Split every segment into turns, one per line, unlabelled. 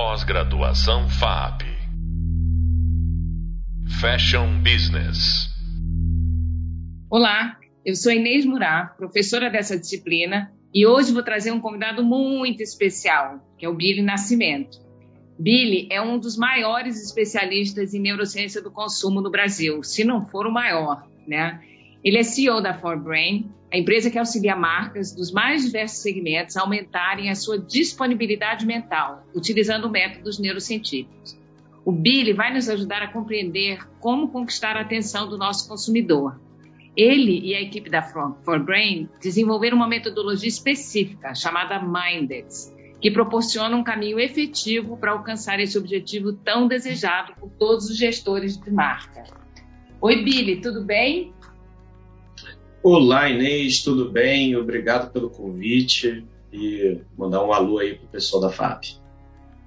Pós-graduação FAP. Fashion Business.
Olá, eu sou Inês Murat, professora dessa disciplina, e hoje vou trazer um convidado muito especial, que é o Billy Nascimento. Billy é um dos maiores especialistas em neurociência do consumo no Brasil, se não for o maior, né? Ele é CEO da ForBrain, a empresa que auxilia marcas dos mais diversos segmentos a aumentarem a sua disponibilidade mental, utilizando métodos neurocientíficos. O Billy vai nos ajudar a compreender como conquistar a atenção do nosso consumidor. Ele e a equipe da ForBrain desenvolveram uma metodologia específica chamada Mindex, que proporciona um caminho efetivo para alcançar esse objetivo tão desejado por todos os gestores de marca. Oi, Billy, tudo bem?
Olá, Inês, tudo bem? Obrigado pelo convite e mandar um alô aí para o pessoal da FAP.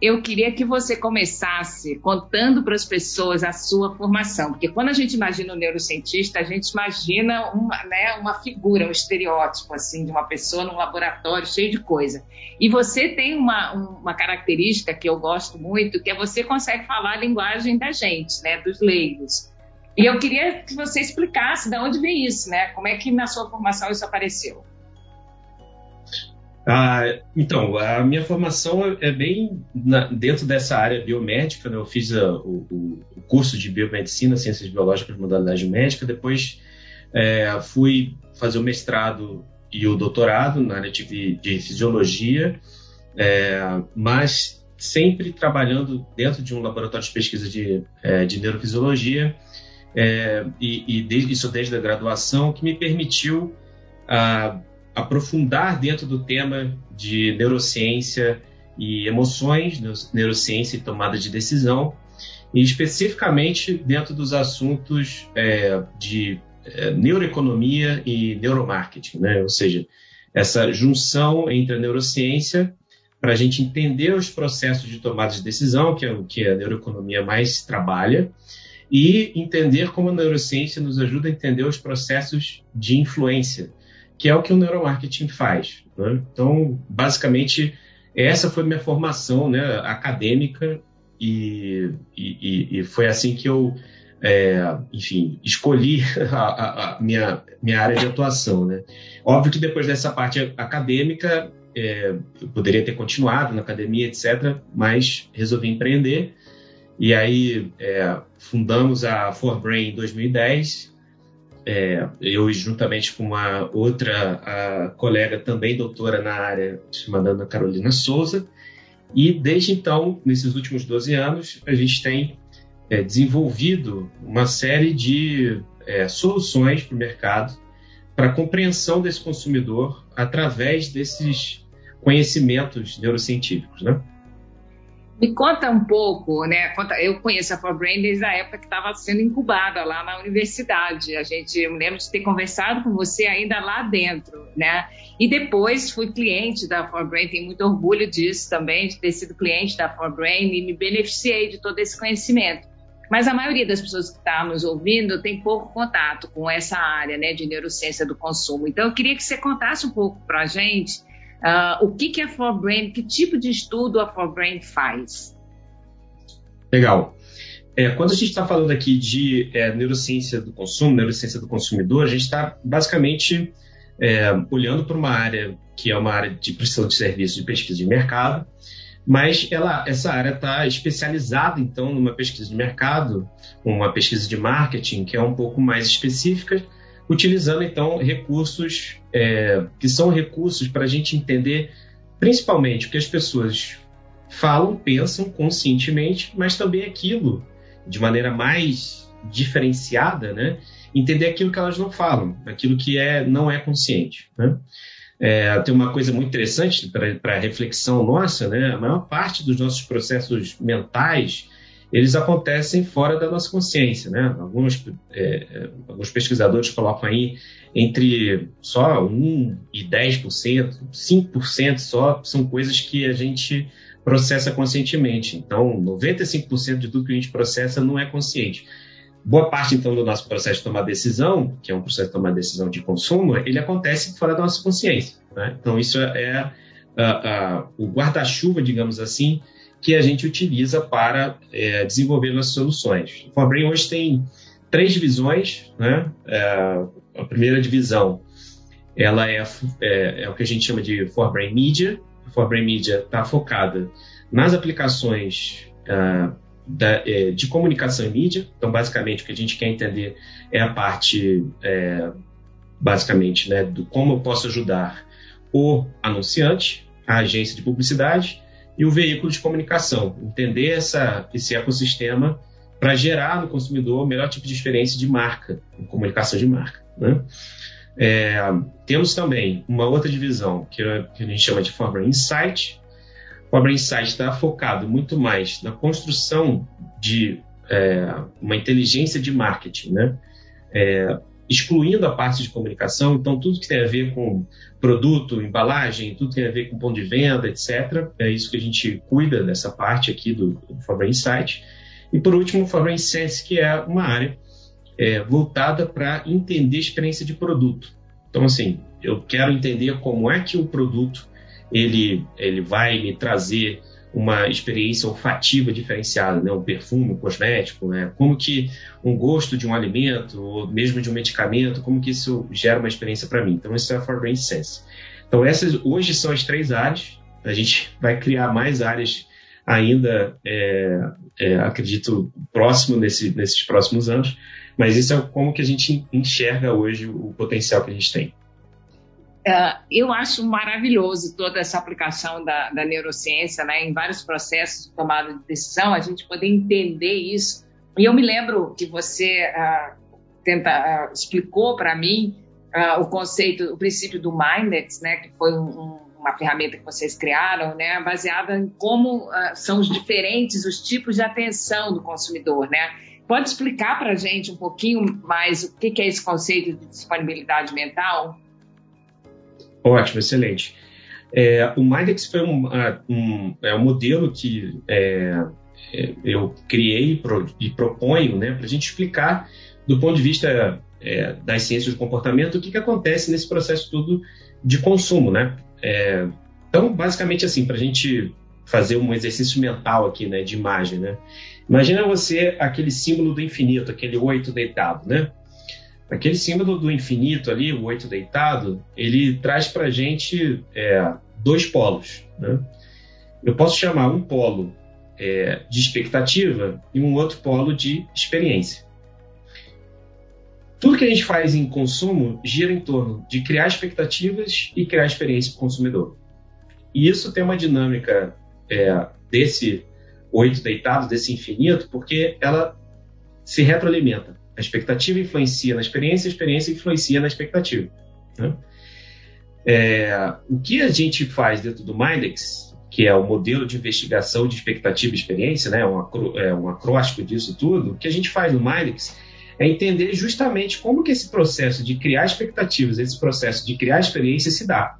Eu queria que você começasse contando para as pessoas a sua formação, porque quando a gente imagina um neurocientista, a gente imagina uma, né, uma figura, um estereótipo assim de uma pessoa num laboratório cheio de coisa. E você tem uma, uma característica que eu gosto muito, que é você consegue falar a linguagem da gente, né, dos leigos. E eu queria que você explicasse de onde vem isso, né? Como é que na sua formação isso apareceu?
Ah, então, a minha formação é bem na, dentro dessa área biomédica. Né? Eu fiz a, o, o, curso de biomedicina, ciências biológicas, modalidade médica. Depois é, fui fazer o mestrado e o doutorado na área de, de fisiologia, é, mas sempre trabalhando dentro de um laboratório de pesquisa de, é, de neurofisiologia é, e, e desde, isso desde a graduação, que me permitiu ah, aprofundar dentro do tema de neurociência e emoções, neurociência e tomada de decisão, e especificamente dentro dos assuntos é, de é, neuroeconomia e neuromarketing, né? ou seja, essa junção entre a neurociência para a gente entender os processos de tomada de decisão, que é o que a neuroeconomia mais trabalha, e entender como a neurociência nos ajuda a entender os processos de influência, que é o que o neuromarketing faz. Né? Então, basicamente, essa foi minha formação né, acadêmica e, e, e, foi assim que eu, é, enfim, escolhi a, a, minha, minha área de atuação. Né? Óbvio que depois dessa parte acadêmica, é, eu poderia ter continuado na academia, etc., mas resolvi empreender e aí é, fundamos a ForBrain em 2010. É, eu, juntamente com uma outra colega também doutora na área, chamada Ana Carolina Souza. E desde então, nesses últimos 12 anos, a gente tem é, desenvolvido uma série de é, soluções para o mercado para a compreensão desse consumidor através desses conhecimentos neurocientíficos, né?
Me conta um pouco, né? Eu conheço a ForBrain desde a época que estava sendo incubada lá na universidade. A gente, eu me lembro de ter conversado com você ainda lá dentro, né? E depois fui cliente da ForBrain, tenho muito orgulho disso também, de ter sido cliente da ForBrain e me beneficiei de todo esse conhecimento. Mas a maioria das pessoas que estão tá nos ouvindo tem pouco contato com essa área, né, de neurociência do consumo. Então eu queria que você contasse um pouco para a gente Uh, o que, que a ForBrain, que tipo de estudo a ForBrain faz?
Legal. É, quando a gente está falando aqui de é, neurociência do consumo, neurociência do consumidor, a gente está basicamente é, olhando para uma área que é uma área de prestação de serviços de pesquisa de mercado, mas ela, essa área está especializada, então, numa pesquisa de mercado, uma pesquisa de marketing, que é um pouco mais específica, utilizando então recursos é, que são recursos para a gente entender principalmente o que as pessoas falam, pensam conscientemente, mas também aquilo de maneira mais diferenciada, né? Entender aquilo que elas não falam, aquilo que é não é consciente. Né? É, tem uma coisa muito interessante para a reflexão nossa, né? A maior parte dos nossos processos mentais eles acontecem fora da nossa consciência. Né? Alguns, é, é alguns pesquisadores colocam aí entre só 1 e 10%, 5% só são coisas que a gente processa conscientemente. Então, 95% de tudo que a gente processa não é consciente. Boa parte, então, do nosso processo de tomar decisão, que é um processo de tomar decisão de consumo, ele acontece fora da nossa consciência. Né? Então, isso é, é o guarda-chuva, digamos assim, que a gente utiliza para é, desenvolver nossas soluções. O Forbrain hoje tem três divisões. Né? É, a primeira divisão ela é, é, é, o que a gente chama de Forbrain Media. A Forbrain Media está focada nas aplicações uh, da, é, de comunicação e mídia. Então, basicamente, o que a gente quer entender é a parte, é, basicamente, né, do como eu posso ajudar o anunciante, a agência de publicidade e o veículo de comunicação. Entender essa, esse ecossistema para gerar no consumidor o melhor tipo de experiência de marca, em comunicação de marca. Né? É, temos também uma outra divisão que, que a gente chama de Forma Insight, o Abra Insight está focado muito mais na construção de é, uma inteligência de marketing, né? É, excluindo a parte de comunicação, então tudo que tem a ver com produto, embalagem, tudo que tem a ver com ponto de venda, etc. É isso que a gente cuida dessa parte aqui do, do Fabra Insight. E por último, o Fabra Sense, que é uma área é, voltada para entender a experiência de produto. Então, assim, eu quero entender como é que o produto ele, ele vai me trazer uma experiência olfativa diferenciada, né? um perfume, um cosmético, né? como que um gosto de um alimento ou mesmo de um medicamento, como que isso gera uma experiência para mim. Então, isso é a For Brain Sense. Então, essas hoje são as três áreas. A gente vai criar mais áreas ainda, é, é, acredito, próximo nesse, nesses próximos anos, mas isso é como que a gente enxerga hoje o potencial que a gente tem.
Uh, eu acho maravilhoso toda essa aplicação da, da, neurociência né, em vários processos de tomada de decisão, a gente poder entender isso. E eu me lembro que você uh, tenta, uh, explicou para mim o conceito, o princípio do Mindex, né, que foi um, uma ferramenta que vocês criaram, né, baseada em como são os diferentes os tipos de atenção do consumidor, né? Pode explicar para a gente um pouquinho mais o que, que é esse conceito de disponibilidade mental?
Ótimo, excelente. É, o Mindex foi um, um, é um modelo que é, é, eu criei pro, e proponho né, para a gente explicar, do ponto de vista é, das ciências do comportamento, o que, que acontece nesse processo todo de consumo. Né? É, então, basicamente assim, para a gente fazer um exercício mental aqui, né, de imagem, né? Imagina você aquele símbolo do infinito, aquele oito deitado, né? Aquele símbolo do infinito ali, o oito deitado, ele traz para gente é, dois polos. Né? Eu posso chamar um polo é, de expectativa e um outro polo de experiência. Tudo que a gente faz em consumo gira em torno de criar expectativas e criar experiência para o consumidor. E isso tem uma dinâmica é, desse oito deitados, desse infinito, porque ela se retroalimenta. A expectativa influencia na experiência, a experiência influencia na expectativa. Né? É, o que a gente faz dentro do Mindex, que é o modelo de investigação de expectativa e experiência, né, um, acro, é um acróstico disso tudo, o que a gente faz no Mindex é entender justamente como que esse processo de criar expectativas, esse processo de criar experiência se dá.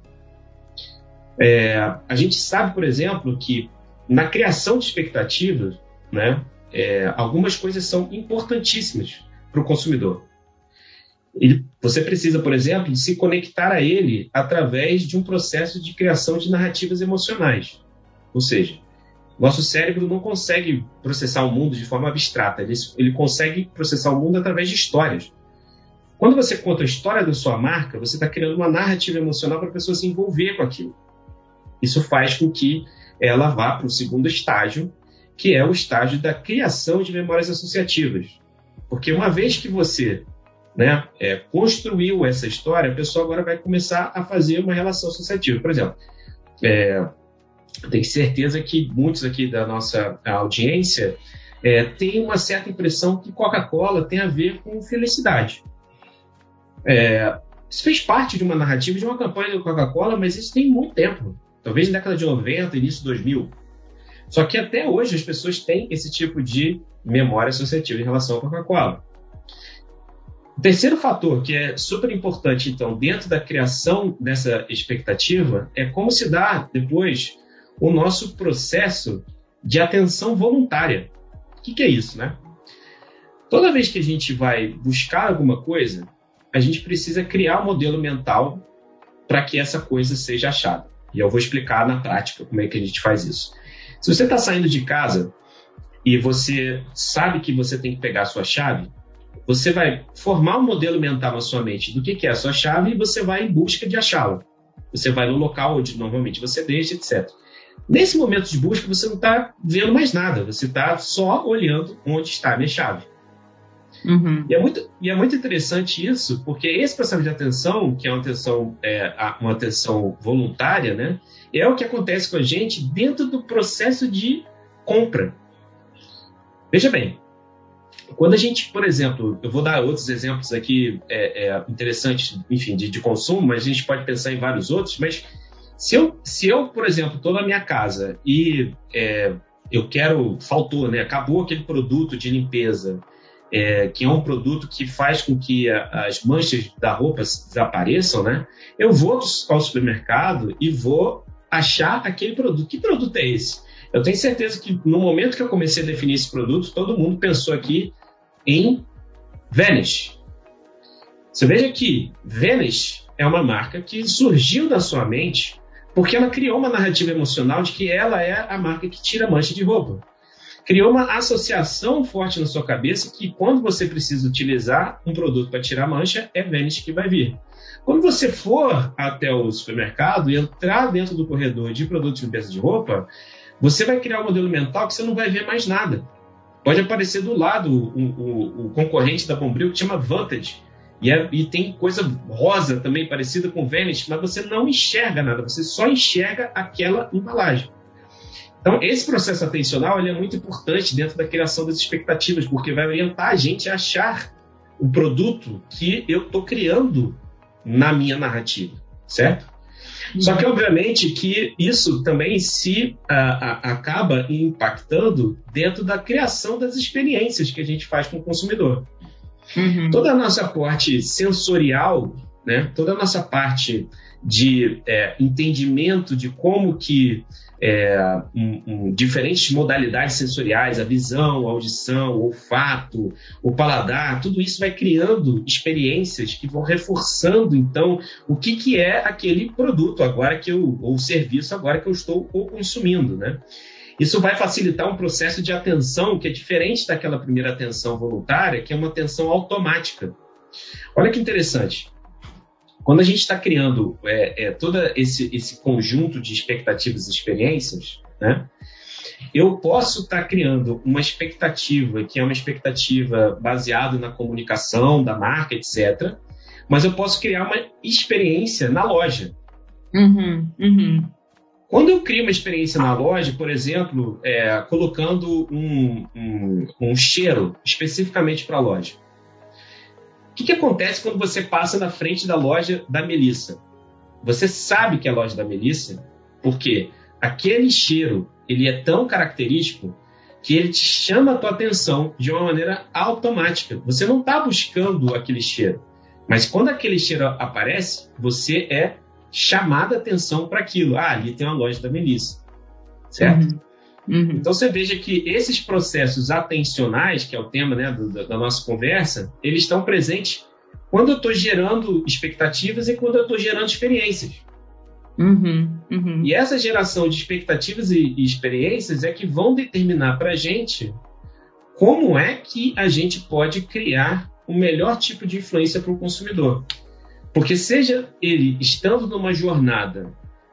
É, a gente sabe, por exemplo, que na criação de expectativas, né, é, algumas coisas são importantíssimas para o consumidor. Você precisa, por exemplo, se conectar a ele através de um processo de criação de narrativas emocionais. Ou seja, nosso cérebro não consegue processar o mundo de forma abstrata, ele, ele consegue processar o mundo através de histórias. Quando você conta a história da sua marca, você está criando uma narrativa emocional para a pessoa se envolver com aquilo. Isso faz com que ela vá para o segundo estágio, que é o estágio da criação de memórias associativas. Porque uma vez que você né, é, construiu essa história, a pessoa agora vai começar a fazer uma relação associativa. Por exemplo, é, tenho certeza que muitos aqui da nossa audiência é, têm uma certa impressão que Coca-Cola tem a ver com felicidade. É, isso fez parte de uma narrativa, de uma campanha da Coca-Cola, mas isso tem muito tempo. Talvez na década de 90, início de 2000. Só que até hoje as pessoas têm esse tipo de memória associativa em relação à Coca-Cola. O terceiro fator que é super importante, então, dentro da criação dessa expectativa, é como se dá depois o nosso processo de atenção voluntária. O que, que é isso, né? Toda vez que a gente vai buscar alguma coisa, a gente precisa criar um modelo mental para que essa coisa seja achada. E eu vou explicar na prática como é que a gente faz isso. Se você está saindo de casa e você sabe que você tem que pegar a sua chave, você vai formar um modelo mental na sua mente do que, que é a sua chave e você vai em busca de achá-la. Você vai no local onde normalmente você deixa, etc. Nesse momento de busca, você não está vendo mais nada, você está só olhando onde está a minha chave. Uhum. E, é muito, e é muito interessante isso, porque esse processo de atenção, que é uma atenção, é, uma atenção voluntária, né, é o que acontece com a gente dentro do processo de compra. Veja bem, quando a gente, por exemplo, eu vou dar outros exemplos aqui é, é, interessantes, enfim, de, de, consumo, mas a gente pode pensar em vários outros, mas se eu, se eu por exemplo, estou na minha casa e é, eu quero, faltou, né, acabou aquele produto de limpeza, é, que é um produto que faz com que a, as manchas da roupa desapareçam, né, eu vou ao supermercado e vou achar aquele produto. Que produto é esse? Eu tenho certeza que no momento que eu comecei a definir esse produto, todo mundo pensou aqui em Vanish. Você veja que Vanish é uma marca que surgiu da sua mente porque ela criou uma narrativa emocional de que ela é a marca que tira mancha de roupa. Criou uma associação forte na sua cabeça que quando você precisa utilizar um produto para tirar mancha, é Vanish que vai vir. Quando você for até o supermercado e entrar dentro do corredor de produtos de limpeza de roupa, você vai criar um modelo mental que você não vai ver mais nada. Pode aparecer do lado o, o, o concorrente da Bombril que chama Vantage. E, é, e, tem coisa rosa também parecida com Vanish, mas você não enxerga nada, você só enxerga aquela embalagem. Então, esse processo atencional é muito importante dentro da criação das expectativas, porque vai orientar a gente a achar o produto que eu estou criando na minha narrativa, certo? Só que, obviamente, que isso também se a, a, acaba impactando dentro da criação das experiências que a gente faz com o consumidor. Uhum. Toda a nossa parte sensorial, né, toda a nossa parte de é, entendimento de como que é, um, um, diferentes modalidades sensoriais, a visão, a audição, o olfato, o paladar, tudo isso vai criando experiências que vão reforçando, então, o que, que é aquele produto agora que eu, ou serviço agora que eu estou consumindo, né? Isso vai facilitar um processo de atenção que é diferente daquela primeira atenção voluntária, que é uma atenção automática. Olha que interessante. Quando a gente está criando é, é, todo esse, esse conjunto de expectativas e experiências, né, eu posso estar tá criando uma expectativa que é uma expectativa baseada na comunicação da marca, etc. Mas eu posso criar uma experiência na loja. Uhum, uhum. Quando eu crio uma experiência na loja, por exemplo, é, colocando um, um, um cheiro especificamente para a loja, o que, que acontece quando você passa na frente da loja da Melissa? Você sabe que é a loja da Melissa, porque aquele cheiro ele é tão característico que ele te chama a tua atenção de uma maneira automática. Você não está buscando aquele cheiro, mas quando aquele cheiro aparece, você é chamada a atenção para aquilo. Ah, ali tem uma loja da Melissa, certo? Uhum. Uhum. Então você veja que esses processos atencionais, que é o tema né, do, da nossa conversa, eles estão presentes quando eu estou gerando expectativas e quando eu estou gerando experiências. Uhum, uhum. E essa geração de expectativas e, e experiências é que vão determinar para a gente como é que a gente pode criar o melhor tipo de influência para o consumidor. Porque seja ele estando numa jornada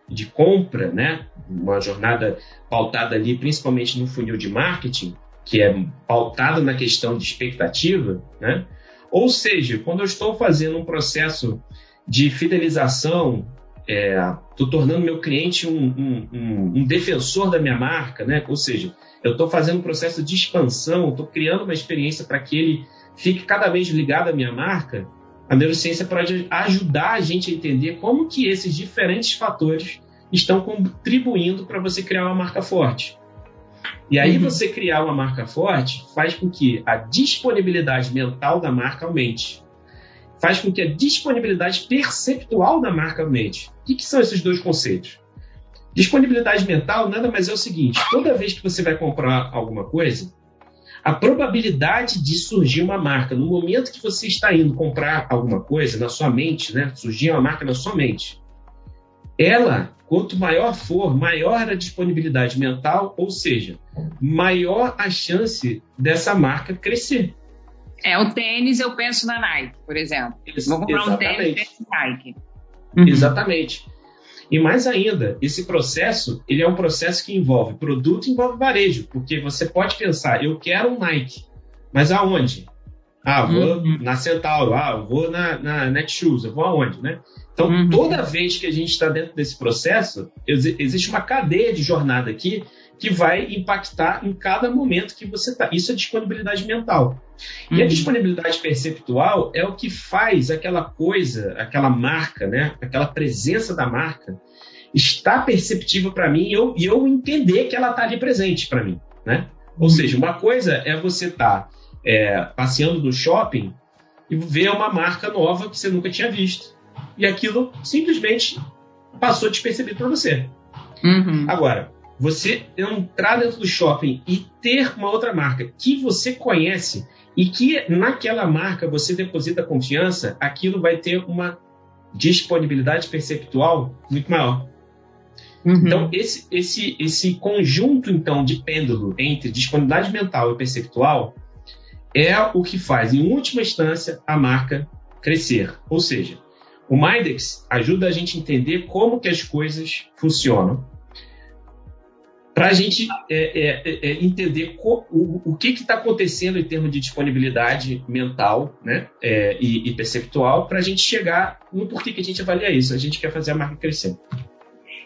de compra, né? Uma jornada pautada ali principalmente no funil de marketing, que é pautada na questão de expectativa, né? Ou seja, quando eu estou fazendo um processo de fidelização, estou é, tornando meu cliente um, um, um, um, defensor da minha marca, né? Ou seja, eu estou fazendo um processo de expansão, estou criando uma experiência para que ele fique cada vez ligado à minha marca a neurociência pode ajudar a gente a entender como que esses diferentes fatores estão contribuindo para você criar uma marca forte. E aí uhum. você criar uma marca forte faz com que a disponibilidade mental da marca aumente. Faz com que a disponibilidade perceptual da marca aumente. O que, que são esses dois conceitos? Disponibilidade mental nada mais é o seguinte: toda vez que você vai comprar alguma coisa, a probabilidade de surgir uma marca no momento que você está indo comprar alguma coisa na sua mente, né? Surgir uma marca na sua mente. ela, quanto maior for, maior a disponibilidade mental, ou seja, maior a chance dessa marca crescer.
É, o tênis eu penso na Nike, por exemplo. Vou comprar Exatamente. um tênis penso Nike.
Uhum. Exatamente. E mais ainda, esse processo, ele é um processo que envolve produto e envolve varejo, porque você pode pensar, eu quero um Nike, mas aonde? Ah, vou uhum. na Centauro, ah, vou na, na Netshoes, eu vou aonde, né? Então, uhum. toda vez que a gente está dentro desse processo, existe uma cadeia de jornada aqui que vai impactar em cada momento que você está. Isso é disponibilidade mental. Uhum. E a uhum. disponibilidade perceptual é o que faz aquela coisa, aquela marca, né? aquela presença da marca, estar perceptível para mim e eu, eu entender que ela está ali presente para mim. Né? Ou uhum. seja, uma coisa é você estar tá, é, passeando no shopping e ver uma marca nova que você nunca tinha visto e aquilo simplesmente passou despercebido para você. Uhum. Agora, você entrar dentro do shopping e ter uma outra marca que você conhece e que naquela marca você deposita confiança, aquilo vai ter uma disponibilidade perceptual muito maior. Uhum. Então, esse, esse, esse conjunto então de pêndulo entre disponibilidade mental e perceptual é o que faz, em última instância, a marca crescer. Ou seja, o Mindex ajuda a gente a entender como que as coisas funcionam, para a gente é, é, é, é, entender co, o, o, que está acontecendo em termos de disponibilidade mental né, é, e, e, perceptual, para a gente chegar no porquê que a gente avalia isso. A gente quer fazer a marca crescer.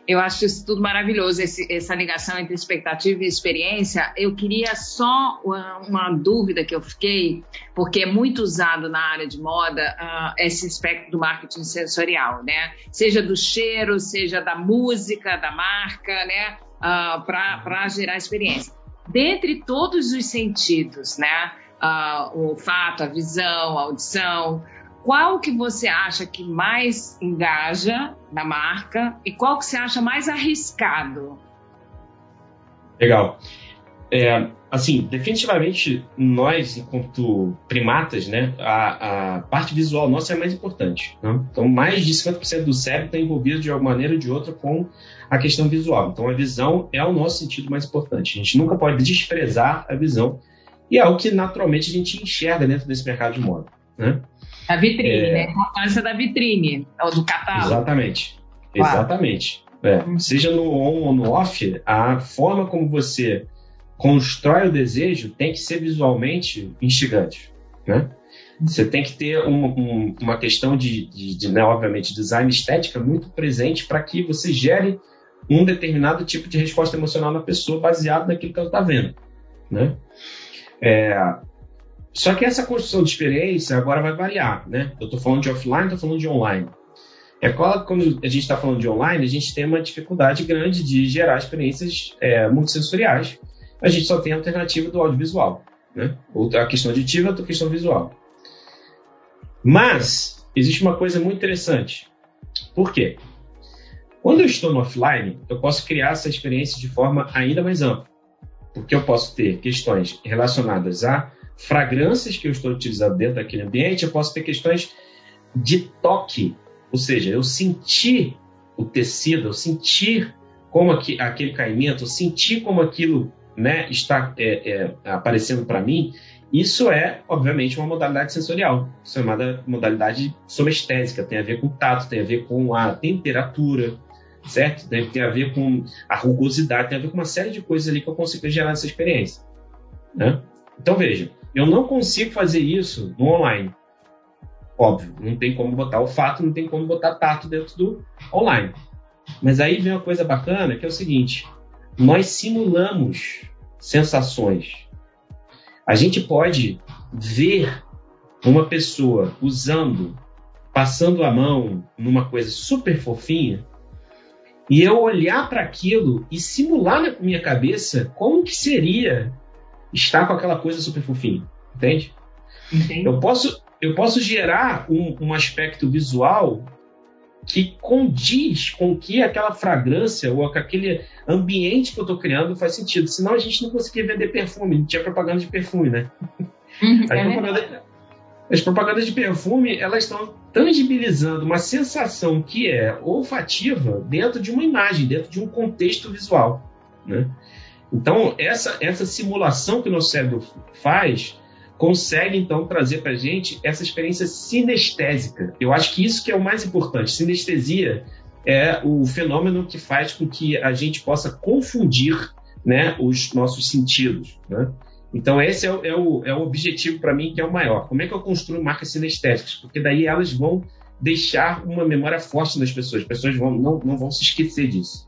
Eu acho isso tudo maravilhoso, esse, essa ligação entre expectativa e experiência. Eu queria só uma, uma, dúvida que eu fiquei, porque é muito usado na área de moda uh, esse aspecto do marketing sensorial, né? Seja do cheiro, seja da música, da marca, né? Uh, Para gerar experiência. Dentre todos os sentidos, né? Uh, o olfato, a visão, a audição, qual que você acha que mais engaja na marca e qual que você acha mais arriscado?
Legal. É, assim, definitivamente nós, enquanto primatas, né, a, a parte visual nossa é mais importante. Né? Então, mais de 50% do cérebro está envolvido de alguma maneira ou de outra com a questão visual. Então, a visão é o nosso sentido mais importante. A gente nunca pode desprezar a visão e é o que naturalmente a gente enxerga dentro desse mercado de moda. Né?
A vitrine, é... né? A importância da vitrine, ou do catálogo.
Exatamente. Claro. Exatamente. É. Seja no on ou no off, a forma como você constrói o desejo tem que ser visualmente instigante. Né? Você tem que ter um, um, uma questão de, de, de né, obviamente, design estética muito presente para que você gere um determinado tipo de resposta emocional na pessoa baseado naquilo que ela está vendo. Né? É, só que essa construção de experiência agora vai variar, né? Eu estou falando de offline, estou falando de online. É quando a gente está falando de online, a gente tem uma dificuldade grande de gerar experiências é, multissensoriais. A gente só tem a alternativa do audiovisual, né? Ou a questão auditiva, outra questão visual. Mas existe uma coisa muito interessante. Por quê? Quando eu estou no offline, eu posso criar essa experiência de forma ainda mais ampla. Porque eu posso ter questões relacionadas a fragrâncias que eu estou utilizando dentro daquele ambiente, eu posso ter questões de toque, ou seja, eu sentir o tecido, eu sentir como aqui, aquele caimento, eu sentir como aquilo né, está é, é, aparecendo para mim, isso é, obviamente, uma modalidade sensorial, chamada modalidade somestésica, tem a ver com tato, tem a ver com a temperatura, certo? Tem, tem a ver com a rugosidade, tem a ver com uma série de coisas ali que eu consigo gerar essa experiência. Né? Então, veja, eu não consigo fazer isso no online. Óbvio, não tem como botar o fato, não tem como botar tato dentro do online. Mas aí vem uma coisa bacana que é o seguinte: nós simulamos sensações. A gente pode ver uma pessoa usando, passando a mão numa coisa super fofinha, e eu olhar para aquilo e simular na minha cabeça como que seria estar com aquela coisa super fofinha, entende? Entendi. Eu posso, eu posso gerar um, um aspecto visual que condiz com que aquela fragrância ou aquele ambiente que eu estou criando faz sentido. Senão a gente não conseguia vender perfume, não tinha propaganda de perfume, né? Uhum, as, é propagandas, as, propagandas, de perfume, elas estão tangibilizando uma sensação que é olfativa dentro de uma imagem, dentro de um contexto visual. Né? Então, essa, essa simulação que o nosso cérebro faz consegue, então, trazer para gente essa experiência sinestésica. Eu acho que isso que é o mais importante. Sinestesia é o fenômeno que faz com que a gente possa confundir né, os nossos sentidos. Né? Então, esse é o, é o, é o objetivo para mim que é o maior. Como é que eu construo marcas sinestésicas? Porque daí elas vão deixar uma memória forte nas pessoas. As pessoas vão, não, não vão se esquecer disso.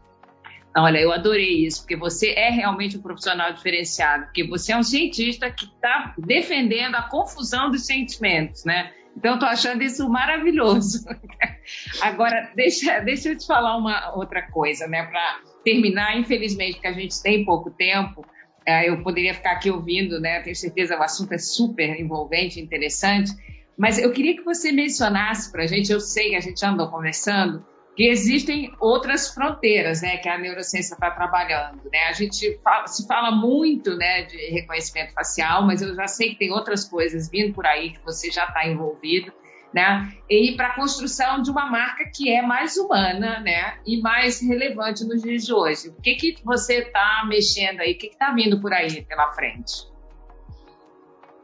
Olha, eu adorei isso, porque você é realmente um profissional diferenciado, porque você é um cientista que está defendendo a confusão dos sentimentos, né? Então, estou achando isso maravilhoso. Agora, deixa, deixa eu te falar uma outra coisa, né? Para terminar, infelizmente, porque a gente tem pouco tempo, é, eu poderia ficar aqui ouvindo, né? Tenho certeza o assunto é super envolvente, interessante. Mas eu queria que você mencionasse para a gente, eu sei que a gente andou conversando, que existem outras fronteiras, né, que a neurociência está trabalhando, né? A gente fala, se fala muito, né, de reconhecimento facial, mas eu já sei que tem outras coisas vindo por aí que você já está envolvido né? E para a construção de uma marca que é mais humana, né? E mais relevante nos dias de hoje. O que que você está mexendo aí? O que está vindo por aí pela frente?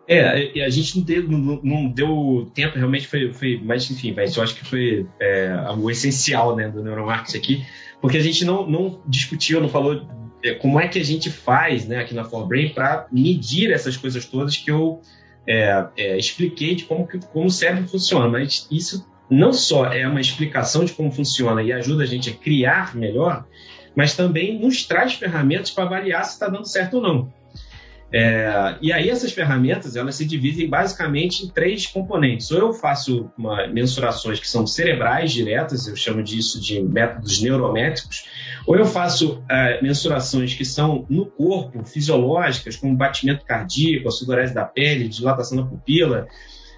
É, a gente não deu, não, não deu tempo, realmente foi, foi mas enfim, mas eu acho que foi é, o essencial né, do neuromarketing aqui, porque a gente não, não discutiu, não falou é, como é que a gente faz né, aqui na Forbrain para medir essas coisas todas que eu é, é, expliquei de como, como o cérebro funciona, mas isso não só é uma explicação de como funciona e ajuda a gente a criar melhor, mas também nos traz ferramentas para avaliar se está dando certo ou não. É, e aí essas ferramentas elas se dividem basicamente em três componentes. Ou eu faço uma, mensurações que são cerebrais diretas, eu chamo disso de métodos neurométricos, ou eu faço é, mensurações que são no corpo, fisiológicas, como batimento cardíaco, a sudorese da pele, dilatação da pupila.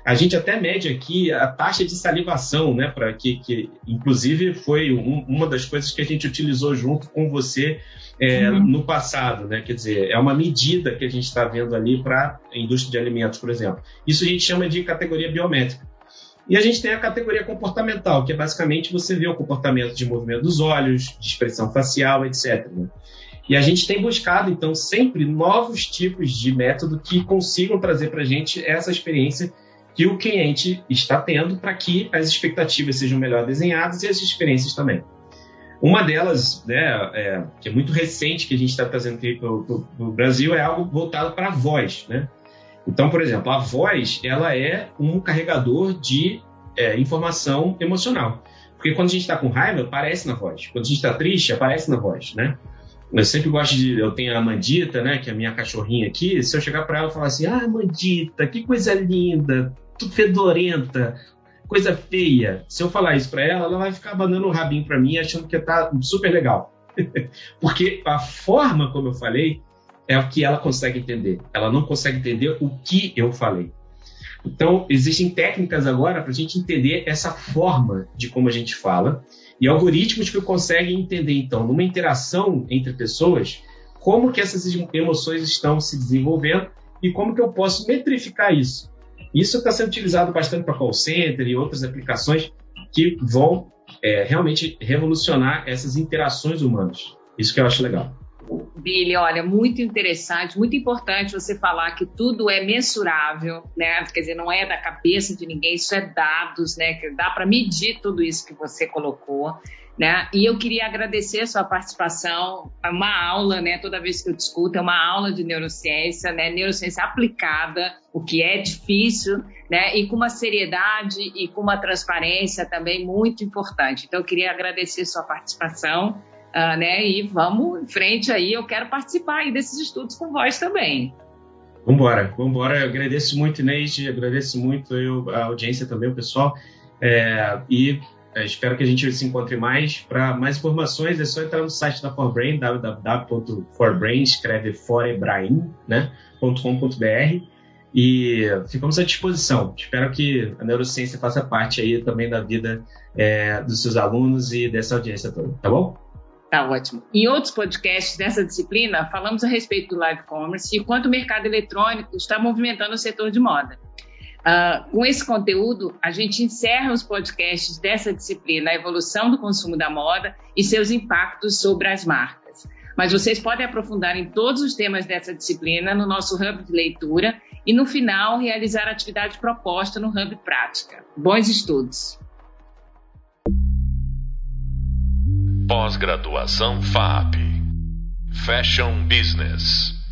A gente até mede aqui a taxa de salivação, né, para que, que, inclusive foi um, uma das coisas que a gente utilizou junto com você é, uhum. no passado, né? Quer dizer, é uma medida que a gente está vendo ali para a indústria de alimentos, por exemplo. Isso a gente chama de categoria biométrica. E a gente tem a categoria comportamental, que é basicamente você vê o comportamento de movimento dos olhos, de expressão facial, etc. Né? E a gente tem buscado, então, sempre novos tipos de método que consigam trazer para a gente essa experiência que o cliente está tendo para que as expectativas sejam melhor desenhadas e as experiências também. Uma delas, né, é, que é muito recente que a gente está trazendo aqui para o Brasil, é algo voltado para a voz, né? Então, por exemplo, a voz ela é um carregador de é, informação emocional. Porque quando a gente está com raiva, aparece na voz. Quando a gente está triste, aparece na voz, né? Eu sempre gosto de. Eu tenho a Mandita, né? Que é a minha cachorrinha aqui. Se eu chegar para ela e falar assim: Ah, Mandita, que coisa linda, fedorenta coisa feia. Se eu falar isso para ela, ela vai ficar abanando o rabinho para mim, achando que tá super legal. Porque a forma como eu falei é o que ela consegue entender. Ela não consegue entender o que eu falei. Então, existem técnicas agora para a gente entender essa forma de como a gente fala e algoritmos que conseguem entender, então, numa interação entre pessoas, como que essas emoções estão se desenvolvendo e como que eu posso metrificar isso. Isso está sendo utilizado bastante para call center e outras aplicações que vão é, realmente revolucionar essas interações humanas. Isso que eu acho legal.
Billy, olha, muito interessante, muito importante você falar que tudo é mensurável, né? Quer dizer, não é da cabeça de ninguém, isso é dados, né? Que dá para medir tudo isso que você colocou. Né? E eu queria agradecer a sua participação, é uma aula, né? Toda vez que eu discuto, é uma aula de neurociência, né? Neurociência aplicada, o que é difícil, né? E com uma seriedade e com uma transparência também muito importante. Então, eu queria agradecer a sua participação, uh, né? E vamos em frente aí. Eu quero participar aí desses estudos com vós também.
Vambora, vambora. Eu agradeço muito, Inês, agradeço muito eu, a audiência também, o pessoal. É, e é, espero que a gente se encontre mais. Para mais informações, é só entrar no site da Forbrain, www.forbrain, escreve forebrain, né, .com.br e ficamos à disposição. Espero que a neurociência faça parte aí também da vida é, dos seus alunos e dessa audiência toda, tá bom?
Tá ótimo. Em outros podcasts dessa disciplina, falamos a respeito do live commerce e quanto o mercado eletrônico está movimentando o setor de moda. Uh, com esse conteúdo, a gente encerra os podcasts dessa disciplina, a evolução do consumo da moda e seus impactos sobre as marcas. Mas vocês podem aprofundar em todos os temas dessa disciplina no nosso Hub de leitura e, no final, realizar a atividade proposta no Hub Prática. Bons estudos!
Pós-graduação FAP Fashion Business